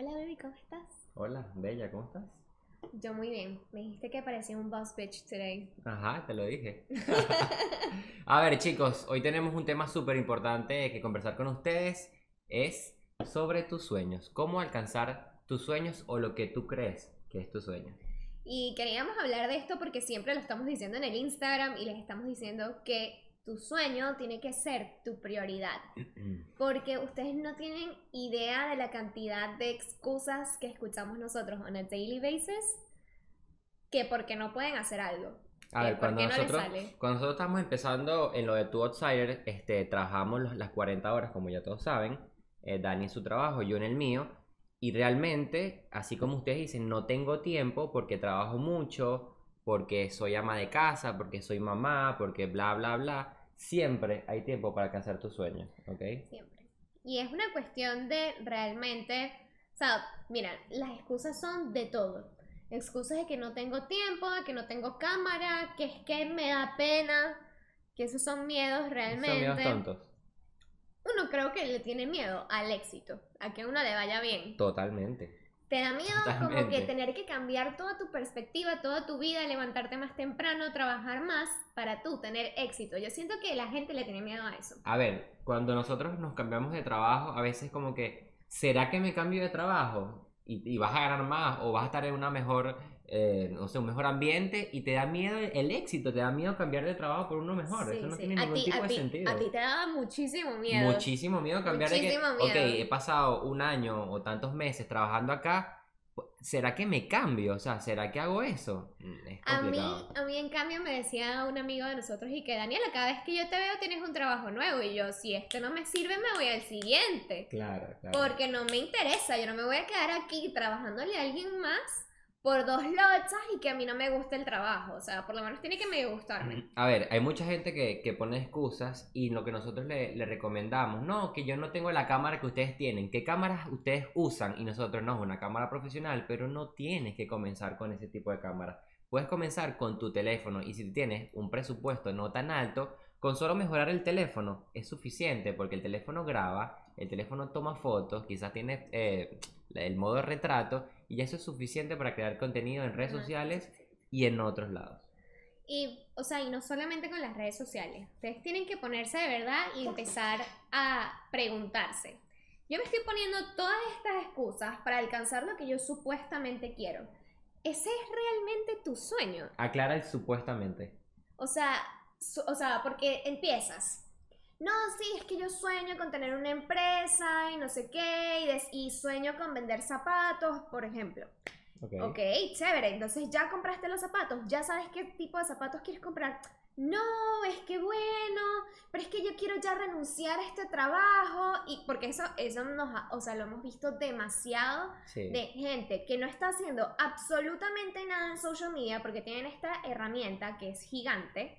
Hola, baby, ¿cómo estás? Hola, Bella, ¿cómo estás? Yo muy bien. Me dijiste que parecía un boss bitch today. Ajá, te lo dije. A ver, chicos, hoy tenemos un tema súper importante que conversar con ustedes. Es sobre tus sueños. Cómo alcanzar tus sueños o lo que tú crees que es tu sueño. Y queríamos hablar de esto porque siempre lo estamos diciendo en el Instagram y les estamos diciendo que tu sueño tiene que ser tu prioridad. Porque ustedes no tienen idea de la cantidad de excusas que escuchamos nosotros on a daily basis que porque no pueden hacer algo. A ver, cuando no nosotros, cuando nosotros estamos empezando en lo de Tu Outsider, este, trabajamos los- las 40 horas, como ya todos saben. eh, Dani en su trabajo, yo en el mío. Y realmente, así como ustedes dicen, no tengo tiempo porque trabajo mucho, porque soy ama de casa, porque soy mamá, porque bla, bla, bla. Siempre hay tiempo para alcanzar tus sueños, ¿ok? Siempre. Y es una cuestión de realmente, o sea, mira, las excusas son de todo. Excusas de que no tengo tiempo, de que no tengo cámara, que es que me da pena, que esos son miedos Son realmente. miedos tontos. Uno creo que le tiene miedo al éxito, a que a uno le vaya bien. Totalmente. Te da miedo como que tener que cambiar toda tu perspectiva, toda tu vida, levantarte más temprano, trabajar más para tú tener éxito. Yo siento que la gente le tiene miedo a eso. A ver, cuando nosotros nos cambiamos de trabajo, a veces como que, ¿será que me cambio de trabajo? Y, y vas a ganar más o vas a estar en una mejor, eh, no sé, un mejor ambiente y te da miedo el éxito, te da miedo cambiar de trabajo por uno mejor. Sí, Eso no sí. tiene ningún ti, tipo de ti, sentido. A ti te daba muchísimo miedo. Muchísimo miedo cambiar de que, Muchísimo ok, miedo. he pasado un año o tantos meses trabajando acá, ¿será que me cambio? O sea, ¿será que hago eso? Mm, Es A mí, a mí, en cambio, me decía un amigo de nosotros y que Daniela, cada vez que yo te veo tienes un trabajo nuevo. Y yo, si este no me sirve, me voy al siguiente. Claro, claro. Porque no me interesa. Yo no me voy a quedar aquí trabajándole a alguien más por dos lochas y que a mí no me guste el trabajo. O sea, por lo menos tiene que medio gustarme. A ver, hay mucha gente que, que pone excusas y lo que nosotros le, recomendamos, no, que yo no tengo la cámara que ustedes tienen, ¿qué cámaras ustedes usan? Y nosotros no, una cámara profesional, pero no tienes que comenzar con ese tipo de cámara. Puedes comenzar con tu teléfono y si tienes un presupuesto no tan alto, con solo mejorar el teléfono es suficiente porque el teléfono graba, el teléfono toma fotos, quizás tiene eh, el modo retrato y eso es suficiente para crear contenido en redes Ajá, sociales y en otros lados. Y, o sea, y no solamente con las redes sociales. Ustedes tienen que ponerse de verdad y empezar a preguntarse. Yo me estoy poniendo todas estas excusas para alcanzar lo que yo supuestamente quiero. ¿Ese es realmente tu sueño? Aclara el supuestamente. O sea, su- o sea, porque empiezas. No, sí, es que yo sueño con tener una empresa y no sé qué, y, des- y sueño con vender zapatos, por ejemplo. Ok. Ok, chévere. Entonces ya compraste los zapatos, ya sabes qué tipo de zapatos quieres comprar. No, es que bueno, pero es que yo quiero ya renunciar a este trabajo y porque eso, eso nos, ha- o sea, lo hemos visto demasiado Sí. de gente que no está haciendo absolutamente nada en social media porque tienen esta herramienta que es gigante,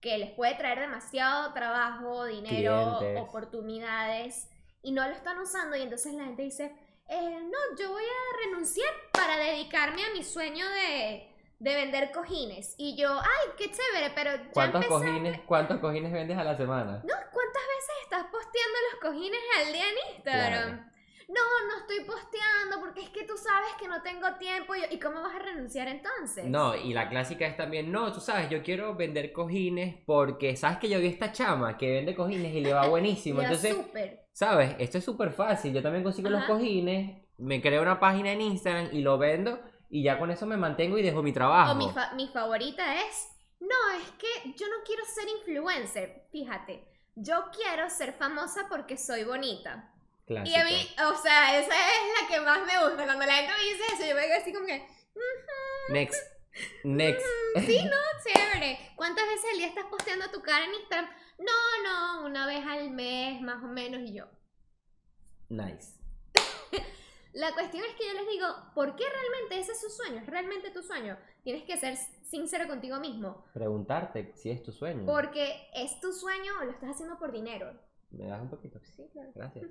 que les puede traer demasiado trabajo, dinero, Clientes. oportunidades y no lo están usando y entonces la gente dice, eh, no, yo voy a renunciar para dedicarme a mi sueño de, de vender cojines. Y yo, ay, qué chévere, pero ya ¿Cuántos empecé... cojines, ¿Cuántos cojines vendes a la semana? No, ¿cuántas veces estás posteando los cojines al día en Instagram? Claro. No, no estoy posteando porque es que tú sabes que no tengo tiempo. Y, ¿y cómo vas a renunciar entonces? No, y la clásica es también, no, tú sabes, yo quiero vender cojines porque sabes que yo vi esta chama que vende cojines y le va buenísimo. Entonces, súper. ¿sabes? Esto es súper fácil. Yo también consigo los Ajá. cojines, me creo una página en Instagram y lo vendo y ya con eso me mantengo y dejo mi trabajo. O mi, fa- mi favorita es, no, es que yo no quiero ser influencer. Fíjate, yo quiero ser famosa porque soy bonita. Y Clásico. a mí, o sea, esa es la que más me gusta. Cuando la gente me dice eso, yo me quedo así como que, Next. Next. sí, no, chévere. ¿Cuántas veces al día estás posteando tu cara en Instagram? No, no, una vez al mes, más o menos, y yo. Nice. La cuestión es que yo les digo, ¿por qué realmente ese es su sueño? ¿Es realmente tu sueño? Tienes que ser sincero contigo mismo. Preguntarte si es tu sueño. Porque es tu sueño o lo estás haciendo por dinero. ¿Me das un poquito? Sí, claro. Gracias.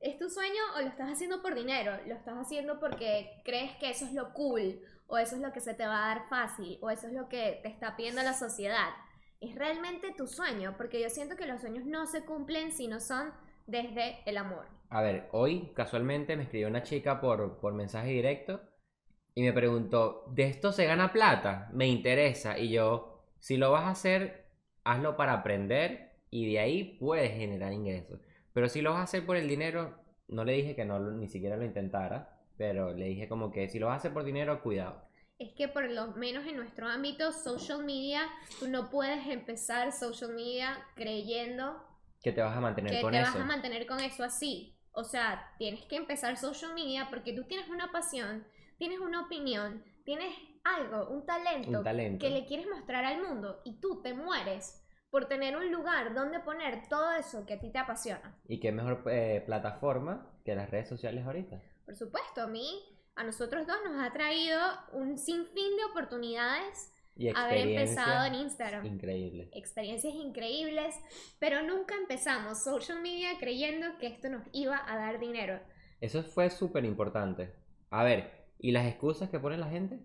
¿Es tu sueño o lo estás haciendo por dinero? ¿Lo estás haciendo porque crees que eso es lo cool? ¿O eso es lo que se te va a dar fácil? ¿O eso es lo que te está pidiendo la sociedad? ¿Es realmente tu sueño? Porque yo siento que los sueños no se cumplen si no son desde el amor. A ver, hoy casualmente me escribió una chica por, por mensaje directo y me preguntó, ¿de esto se gana plata? Me interesa. Y yo, si lo vas a hacer, hazlo para aprender y de ahí puedes generar ingresos. Pero si lo vas a hacer por el dinero, no le dije que no ni siquiera lo intentara, pero le dije como que si lo vas a hacer por dinero, cuidado. Es que por lo menos en nuestro ámbito social media, tú no puedes empezar social media creyendo que te vas a mantener que con te eso. vas a mantener con eso así. O sea, tienes que empezar social media porque tú tienes una pasión, tienes una opinión, tienes algo, un talento, Un talento. que le quieres mostrar al mundo y tú te mueres por tener un lugar donde poner todo eso que a ti te apasiona. Y qué mejor eh, plataforma que las redes sociales ahorita. Por supuesto, a mí, a nosotros dos nos ha traído un sinfín de oportunidades Y haber empezado en Instagram. increíbles. experiencias increíbles, pero nunca empezamos social media creyendo que esto nos iba a dar dinero. Eso fue súper importante. A ver, ¿y las excusas que pone la gente?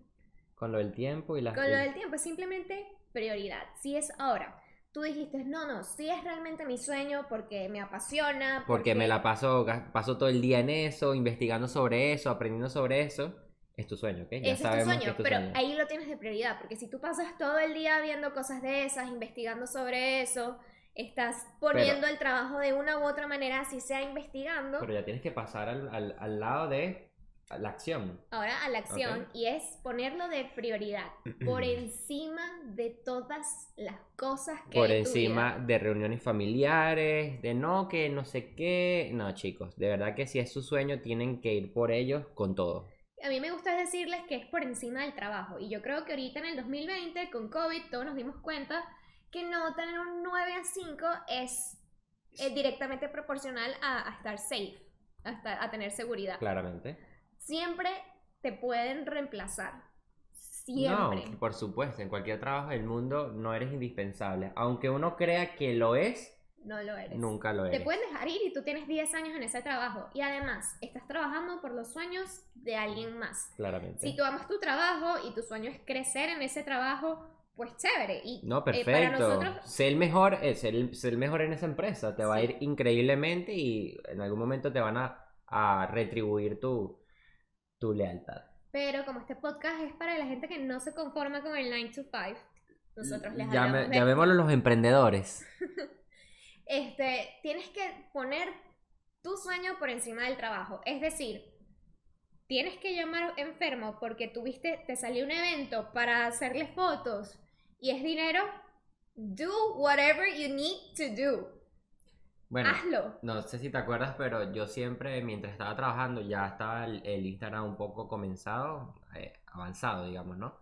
Con lo del tiempo y las... Con lo del tiempo simplemente prioridad. Si es ahora, tú dijiste, no, no, si es realmente mi sueño porque me apasiona. Porque me la paso, paso todo el día en eso, investigando sobre eso, aprendiendo sobre eso. Es tu sueño, ¿ok? Ya Ese es tu sabemos sueño, que es tu pero sueño. ahí lo tienes de prioridad, porque si tú pasas todo el día viendo cosas de esas, investigando sobre eso, estás poniendo el trabajo de una u otra manera, así sea investigando, Pero ya tienes que pasar al, al- al lado de la acción. ahora a la acción y es ponerlo de prioridad por encima de todas las cosas que Por hay en tu encima vida. de reuniones familiares, de no, que no sé qué. No, chicos, de verdad que si es su sueño, tienen que ir por ellos con todo. A mí me gusta decirles que es por encima del trabajo y yo creo que ahorita en el 2020 con COVID todos nos dimos cuenta que no tener un 9 a 5 es eh, directamente proporcional a, a estar safe, a, estar- a tener seguridad. Claramente. Siempre te pueden reemplazar. Siempre. No, por supuesto, en cualquier trabajo del mundo no eres indispensable. Aunque uno crea que lo es, No lo eres. nunca lo Te eres. pueden dejar ir y tú tienes 10 años en ese trabajo. Y además, estás trabajando por los sueños de alguien más. Claramente. Si tú amas tu trabajo y tu sueño es crecer en ese trabajo, pues chévere. Y No, eh, para perfecto. nosotros, Sé el mejor, eh, sé el, sé el mejor en esa empresa. Te va a ir increíblemente y en algún momento te van a, a retribuir tu, tu lealtad. pero como este podcast es para la gente que no se conforma con el 9 to 5, nosotros les Llame- de llamémoslo los emprendedores. este, tienes que poner tu sueño por encima del trabajo. Es decir, tienes que llamar enfermo porque tuviste, te salió un evento para hacerle fotos y es dinero. Do whatever you need to do. Bueno, Hazlo. no sé si te acuerdas, pero yo siempre, mientras estaba trabajando, ya estaba el, el Instagram un poco comenzado, eh, avanzado, digamos, ¿no?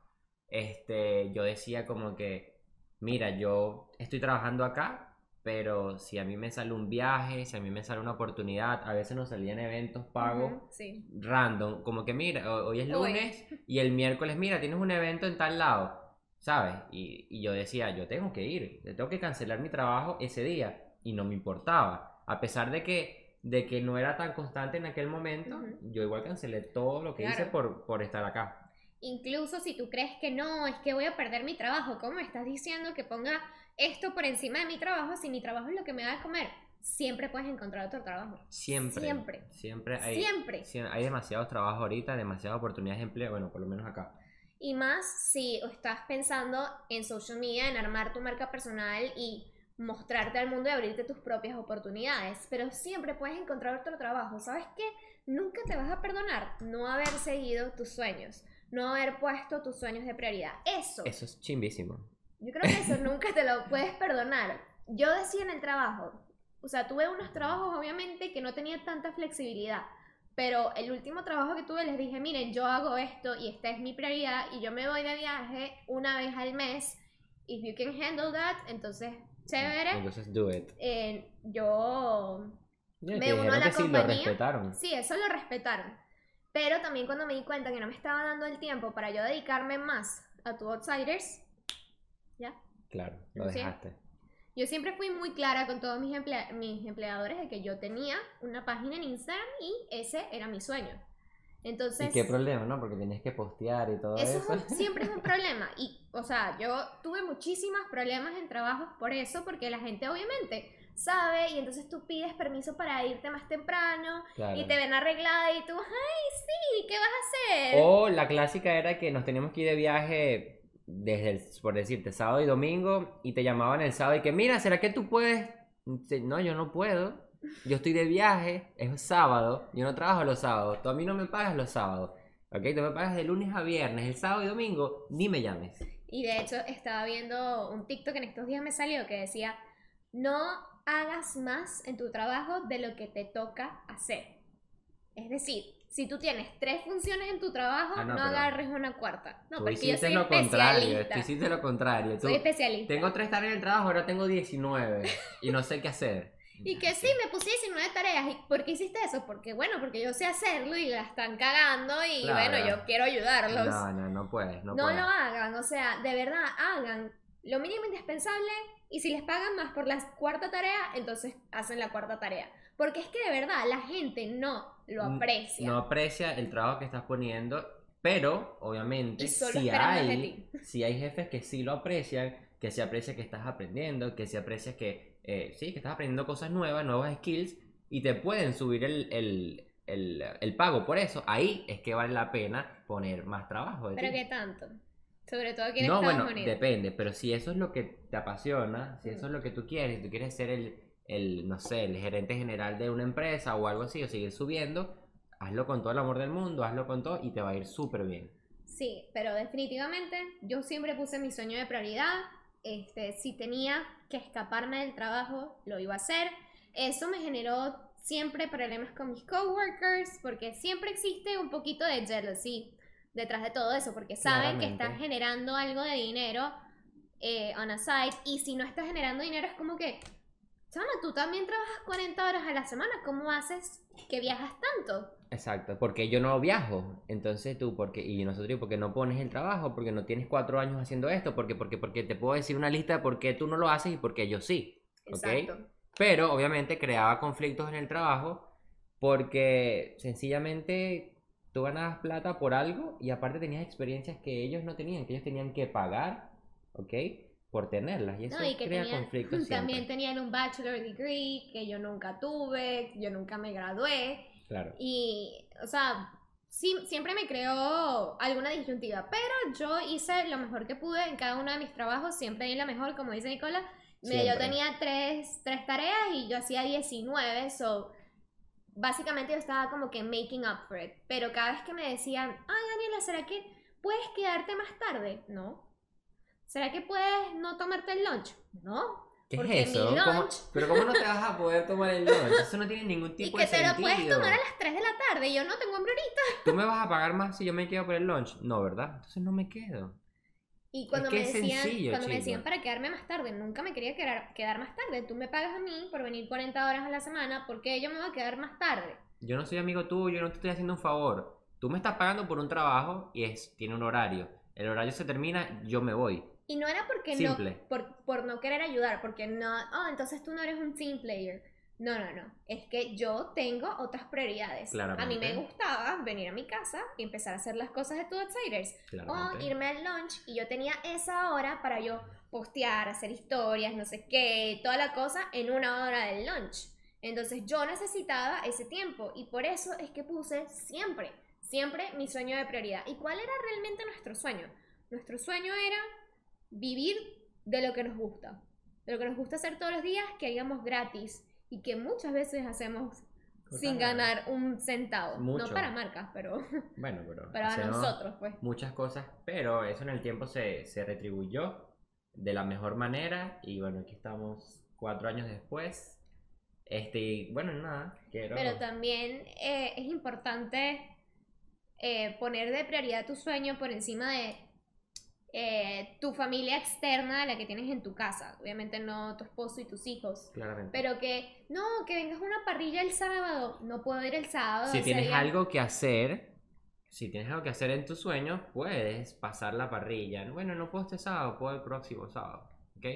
Este, yo decía como que, mira, yo estoy trabajando acá, pero si a mí me sale un viaje, si a mí me sale una oportunidad, a veces nos salían eventos pagos sí. random, como que mira, ho- hoy es Hoy. lunes y el miércoles, mira, tienes un evento en tal lado, ¿sabes? Y, y yo decía, yo tengo que ir, tengo que cancelar mi trabajo ese día y no me importaba, a pesar de que, de que no era tan constante en aquel momento, Ujú. yo igual cancelé todo lo que hice Claro. por, por estar acá. Incluso si tú crees que no, es que voy a perder mi trabajo, ¿cómo me estás diciendo que ponga esto por encima de mi trabajo si mi trabajo es lo que me da de comer? Siempre puedes encontrar otro trabajo. Siempre. Siempre. Siempre hay, Siempre. sie- hay demasiados trabajos ahorita, demasiadas oportunidades de empleo, bueno, por lo menos acá. Y más si estás pensando en social media, en armar tu marca personal y mostrarte al mundo y abrirte tus propias oportunidades. Pero siempre puedes encontrar otro trabajo. ¿Sabes qué? Nunca te vas a perdonar no haber seguido tus sueños, no haber puesto tus sueños de prioridad. Eso. Eso es chimbísimo. Yo creo que eso nunca te lo puedes perdonar. Yo decía en el trabajo, o sea, tuve unos trabajos obviamente que no tenía tanta flexibilidad, pero el último trabajo que tuve les dije, miren, yo hago esto y esta es mi prioridad y yo me voy de viaje una vez al mes. If you can handle that, entonces, chévere. Entonces, do it. Eh, yo Me uno a la que sí, lo compañía. respetaron. Sí, eso lo respetaron. Pero también cuando me di cuenta que no me estaba dando el tiempo para yo dedicarme más a tu Outsiders, ya. Claro, lo Sí. dejaste. Yo siempre fui muy clara con todos mis, emplea- mis empleadores de que yo tenía una página en Instagram y ese era mi sueño. Entonces, ¿Y qué problema, no? Porque tenías que postear y todo eso eso. es un- siempre es un problema. Y, o sea, yo tuve muchísimos problemas en trabajos por eso, porque la gente obviamente sabe y entonces tú pides permiso para irte más temprano Claro. y te ven arreglada y tú, ay, sí, ¿qué vas a hacer? O la clásica era que nos teníamos que ir de viaje desde, el, por decirte, sábado y domingo y te llamaban el sábado y que, mira, ¿será que tú puedes? No, yo no puedo. Yo estoy de viaje, es sábado, yo no trabajo los sábados, tú a mí no me pagas los sábados. ¿Ok? Tú me pagas de lunes a viernes, el sábado y domingo, ni me llames. Y de hecho estaba viendo un TikTok en estos días me salió que decía, no hagas más en tu trabajo de lo que te toca hacer. Es decir, si tú tienes tres funciones en tu trabajo, Ah, no, agarres una cuarta. No, tú porque yo soy lo contrario, especialista. tú hiciste lo contrario. Tú, Soy especialista. tengo tres tareas en el trabajo, ahora tengo 19 y no sé qué hacer. Y que sí, me puse 19 tareas. ¿Y por qué hiciste eso? Porque bueno, porque yo sé hacerlo y la están cagando y Claro. bueno, yo quiero ayudarlos. No, no, no puedes, no, No, puedes. lo hagan, o sea, de verdad, hagan lo mínimo indispensable y si les pagan más por la cuarta tarea, entonces hacen la cuarta tarea. Porque es que de verdad la gente no lo N- aprecia. No aprecia el trabajo que estás poniendo, pero obviamente si hay, si hay jefes que sí lo aprecian, que se aprecia que estás aprendiendo, que se aprecia que eh, sí, que estás aprendiendo cosas nuevas, nuevos skills y te pueden subir el, el, el, el pago por eso, ahí es que vale la pena poner más trabajo. de Pero ti. qué tanto. Sobre todo aquí en No, Estados bueno, Unidos. depende, pero si eso es lo que te apasiona, si eso Mm. es lo que tú quieres, si tú quieres ser el, el, no sé, el gerente general de una empresa o algo así, o seguir subiendo, hazlo con todo el amor del mundo, hazlo con todo y te va a ir súper bien. Sí, pero definitivamente yo siempre puse mi sueño de prioridad. Este, si tenía que escaparme del trabajo, lo iba a hacer. Eso me generó siempre problemas con mis coworkers, porque siempre existe un poquito de jealousy detrás de todo eso, porque saben que estás generando algo de dinero eh, on a side, y si no estás generando dinero es como que, chama, tú también trabajas 40 horas a la semana, ¿cómo haces que viajas tanto? Exacto, porque yo no viajo, entonces tú, porque, y nosotros, porque no pones el trabajo, porque no tienes cuatro años haciendo esto, porque, porque, porque te puedo decir una lista de por qué tú no lo haces y por qué yo sí. Exacto. Pero obviamente creaba conflictos en el trabajo porque sencillamente tú ganabas plata por algo y aparte tenías experiencias que ellos no tenían, que ellos tenían que pagar, ¿ok? Por tenerlas. Y eso No, y que crea tenían- conflictos siempre. también tenían un bachelor degree que yo nunca tuve, yo nunca me gradué Claro. y, o sea, sí, siempre me creó alguna disyuntiva, pero yo hice lo mejor que pude en cada uno de mis trabajos, siempre di la mejor, como dice Nicola. Me- yo tenía tres, tres tareas y yo hacía 19, so básicamente yo estaba como que making up for it, pero cada vez que me decían, ay Daniela, ¿será que puedes quedarte más tarde? No. ¿Será que puedes no tomarte el lunch? No. ¿Qué porque es mi eso? ¿Cómo- lunch- Pero ¿cómo no te vas a poder tomar el lunch? Eso no tiene ningún Y tipo que de te lo sentido. puedes tomar a las 3 de la tarde. Yo no tengo hambre ahorita. ¿Tú me vas a pagar más si yo me quedo por el lunch? No, ¿verdad? Entonces no me quedo. Y cuando, que me es decían, sencillo, cuando me decían para quedarme más tarde, nunca me quería quedar, quedar más tarde. Tú me pagas a mí por venir 40 horas a la semana, ¿por qué yo me voy a quedar más tarde? Yo no soy amigo tuyo, yo no te estoy haciendo un favor. Tú me estás pagando por un trabajo y es, tiene un horario. El horario se termina, yo me voy. Y no era porque Simple. no, por, por no querer ayudar, porque no, oh, entonces tú no eres un team player. No, no, no. Es que yo tengo otras prioridades. A mí Claramente. me gustaba venir a mi casa y empezar a hacer las cosas de Two Outsiders. O Claramente. irme al lunch y yo tenía esa hora para yo postear, hacer historias, no sé qué, toda la cosa en una hora del lunch. Entonces yo necesitaba ese tiempo y por eso es que puse siempre, siempre mi sueño de prioridad. ¿Y cuál era realmente nuestro sueño? Nuestro sueño era vivir de lo que nos gusta, de lo que nos gusta hacer todos los días, que haríamos gratis y que muchas veces hacemos sin ganar un centavo. No Mucho. para marcas, pero Bueno, pero para nosotros, pues. muchas cosas, pero eso en el tiempo se, se retribuyó de la mejor manera y bueno, aquí estamos cuatro años después. Este, bueno, nada, quiero... Pero también eh, es importante eh, poner de prioridad tu sueño por encima de eh, tu familia externa, la que tienes en tu casa. Obviamente no tu esposo y tus hijos. Claramente. Pero que, no, que vengas a una parrilla el sábado. No puedo ir el sábado. si tienes sería- algo que hacer, si tienes algo que hacer en tus sueños, puedes pasar la parrilla. Bueno, no puedo este sábado, puedo el próximo sábado, ¿ok?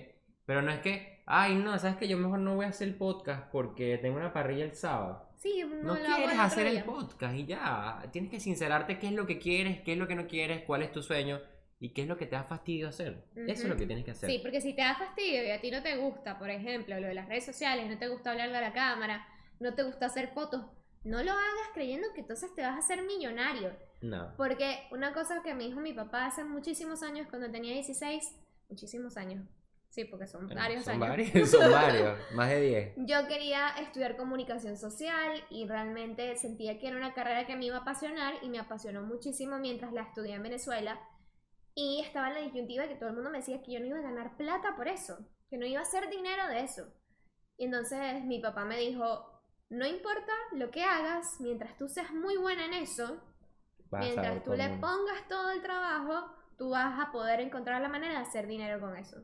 Pero no es que, ay, no, sabes que yo mejor no voy a hacer el podcast porque tengo una parrilla el sábado. Sí, no, No, quieres hacer el podcast y ya. Tienes que sincerarte qué es lo que quieres, qué es lo que no quieres, cuál es tu sueño ¿Y qué es lo que te da fastidio hacer? Eso es lo que tienes que hacer. Sí, porque si te da fastidio y a ti no te gusta, por ejemplo, lo de las redes sociales, no te gusta hablarle a la cámara, no te gusta hacer fotos, no lo hagas creyendo que entonces te vas a hacer millonario. No. Porque una cosa que me dijo mi papá hace muchísimos años, cuando tenía 16, muchísimos años, sí, porque son Bueno, varios son años. varios, son varios, más de 10. Yo quería estudiar comunicación social y realmente sentía que era una carrera que me iba a apasionar y me apasionó muchísimo mientras la estudié en Venezuela. Y estaba en la disyuntiva que todo el mundo me decía que yo no iba a ganar plata por eso, que no iba a hacer dinero de eso. Y entonces mi papá me dijo, no importa lo que hagas, mientras tú seas muy buena en eso, Vas mientras tú le pongas todo el trabajo, tú vas a poder encontrar la manera de hacer dinero con eso.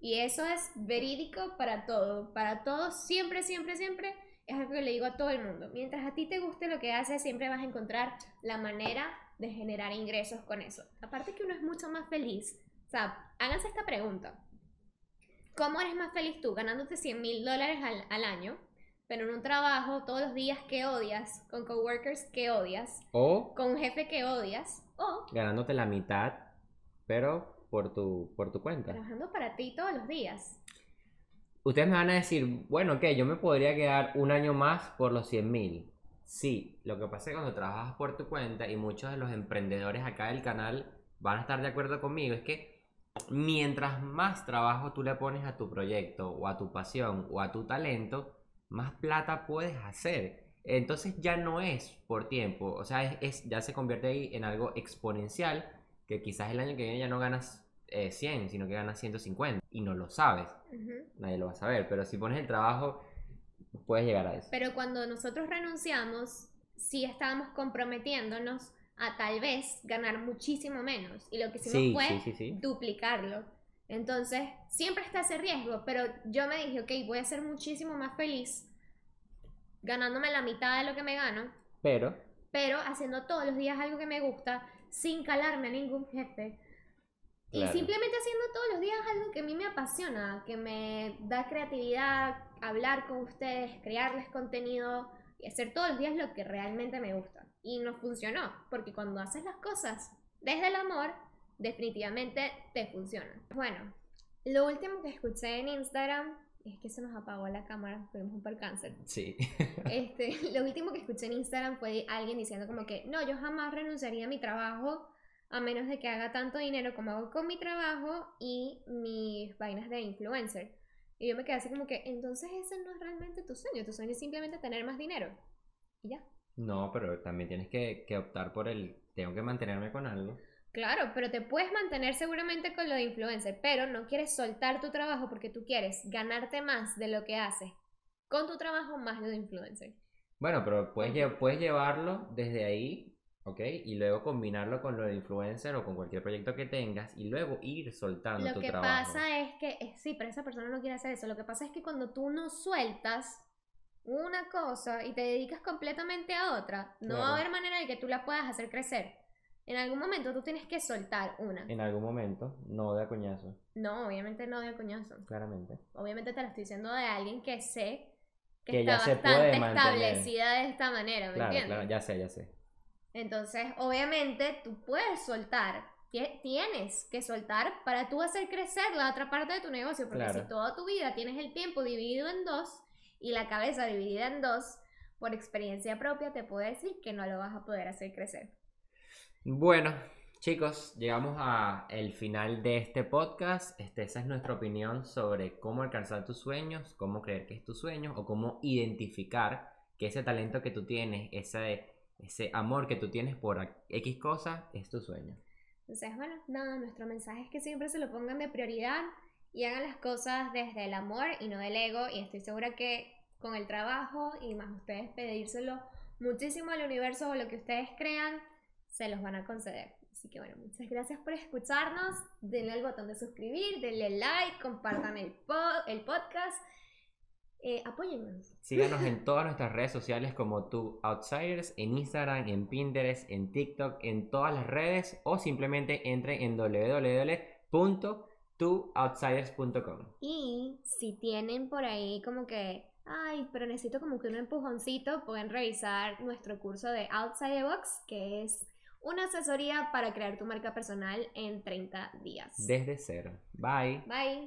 Y eso es verídico para todo, para todo, siempre, siempre, siempre. Es algo que le digo a todo el mundo. Mientras a ti te guste lo que haces, siempre vas a encontrar la manera de generar ingresos con eso. Aparte que uno es mucho más feliz. O sea, háganse esta pregunta. ¿Cómo eres más feliz tú ganándote 100 mil dólares al, al año, pero en un trabajo todos los días que odias, con coworkers que odias, O con un jefe que odias o ganándote la mitad, pero por tu, por tu cuenta. trabajando para ti todos los días. Ustedes me van a decir, bueno, ok, yo me podría quedar un año más por los 100 mil. Sí, lo que pasa es que cuando trabajas por tu cuenta y muchos de los emprendedores acá del canal van a estar de acuerdo conmigo, es que mientras más trabajo tú le pones a tu proyecto o a tu pasión o a tu talento, más plata puedes hacer. Entonces ya no es por tiempo, o sea, es, es- ya se convierte ahí en algo exponencial que quizás el año que viene ya no ganas eh, 100, sino que ganas 150 y no lo sabes nadie lo va a saber, pero si pones el trabajo, puedes llegar a eso. Pero cuando nosotros renunciamos, sí estábamos comprometiéndonos a tal vez ganar muchísimo menos. Y lo que hicimos Sí, fue sí, duplicarlo. Entonces, siempre está ese riesgo, pero yo me dije, ok, voy a ser muchísimo más feliz ganándome la mitad de lo que me gano, Pero, pero haciendo todos los días algo que me gusta, sin calarme a ningún jefe. Y simplemente haciendo todos los días algo que a mí me apasiona, que me da creatividad, hablar con ustedes, crearles contenido y hacer todos los días lo que realmente me gusta. Y nos funcionó, porque cuando haces las cosas desde el amor, definitivamente te funciona. Bueno, lo último que escuché en Instagram es que se nos apagó la cámara, tuvimos un percance. sí. Este, lo último que escuché en Instagram fue alguien diciendo como que no, yo jamás renunciaría a mi trabajo a menos de que haga tanto dinero como hago con mi trabajo y mis vainas de influencer. Y yo me quedé así como que entonces ese no es realmente tu sueño, tu sueño es simplemente tener más dinero. Y ya. No, pero también tienes que, que optar por el, tengo que mantenerme con algo. Claro, pero te puedes mantener seguramente con lo de influencer, pero no quieres soltar tu trabajo porque tú quieres ganarte más de lo que haces con tu trabajo más lo de influencer. Bueno, pero puedes, puedes llevarlo desde ahí, ¿ok? Y luego combinarlo con lo de influencer o con cualquier proyecto que tengas y luego ir soltando Lo tu que trabajo. pasa es que, eh, sí, pero esa persona no quiere hacer eso. Lo que pasa es que cuando tú no sueltas una cosa y te dedicas completamente a otra, no va a haber manera de que tú la puedas hacer crecer. En algún momento tú tienes que soltar una. En algún momento, no de a coñazo, No, obviamente no de coñazo. claramente. Obviamente te lo estoy diciendo de alguien que sé que, Que está ya se bastante puede establecida de esta manera, ¿me Claro, entiendes? claro, ya sé, ya sé. Entonces, obviamente, tú puedes soltar, tie- tienes que soltar para tú hacer crecer la otra parte de tu negocio, porque Claro. si toda tu vida tienes el tiempo dividido en dos y la cabeza dividida en dos, por experiencia propia te puedo decir que no lo vas a poder hacer crecer. Bueno, chicos, llegamos a el final de este podcast. Este, esa es nuestra opinión sobre cómo alcanzar tus sueños, cómo creer que es tu sueño o cómo identificar que ese talento que tú tienes, ese, ese amor que tú tienes por X cosa es tu sueño. Entonces, bueno, nada, nuestro mensaje es que siempre se lo pongan de prioridad y hagan las cosas desde el amor y no del ego. Y estoy segura que con el trabajo y más ustedes pedírselo muchísimo al universo o lo que ustedes crean, se los van a conceder. Así que bueno, muchas gracias por escucharnos. Denle al botón de suscribir, denle like, compartan el, po- el podcast. Eh, apóyennos. Síganos en todas nuestras redes sociales como tú Outsiders, en Instagram, en Pinterest, en TikTok, en todas las redes o simplemente entren en www.twooutsiders.com. Y si tienen por ahí como que, ay, pero necesito como que un empujoncito, pueden revisar nuestro curso de Outside the Box, que es una asesoría para crear tu marca personal en 30 días. Desde cero. Bye. Bye.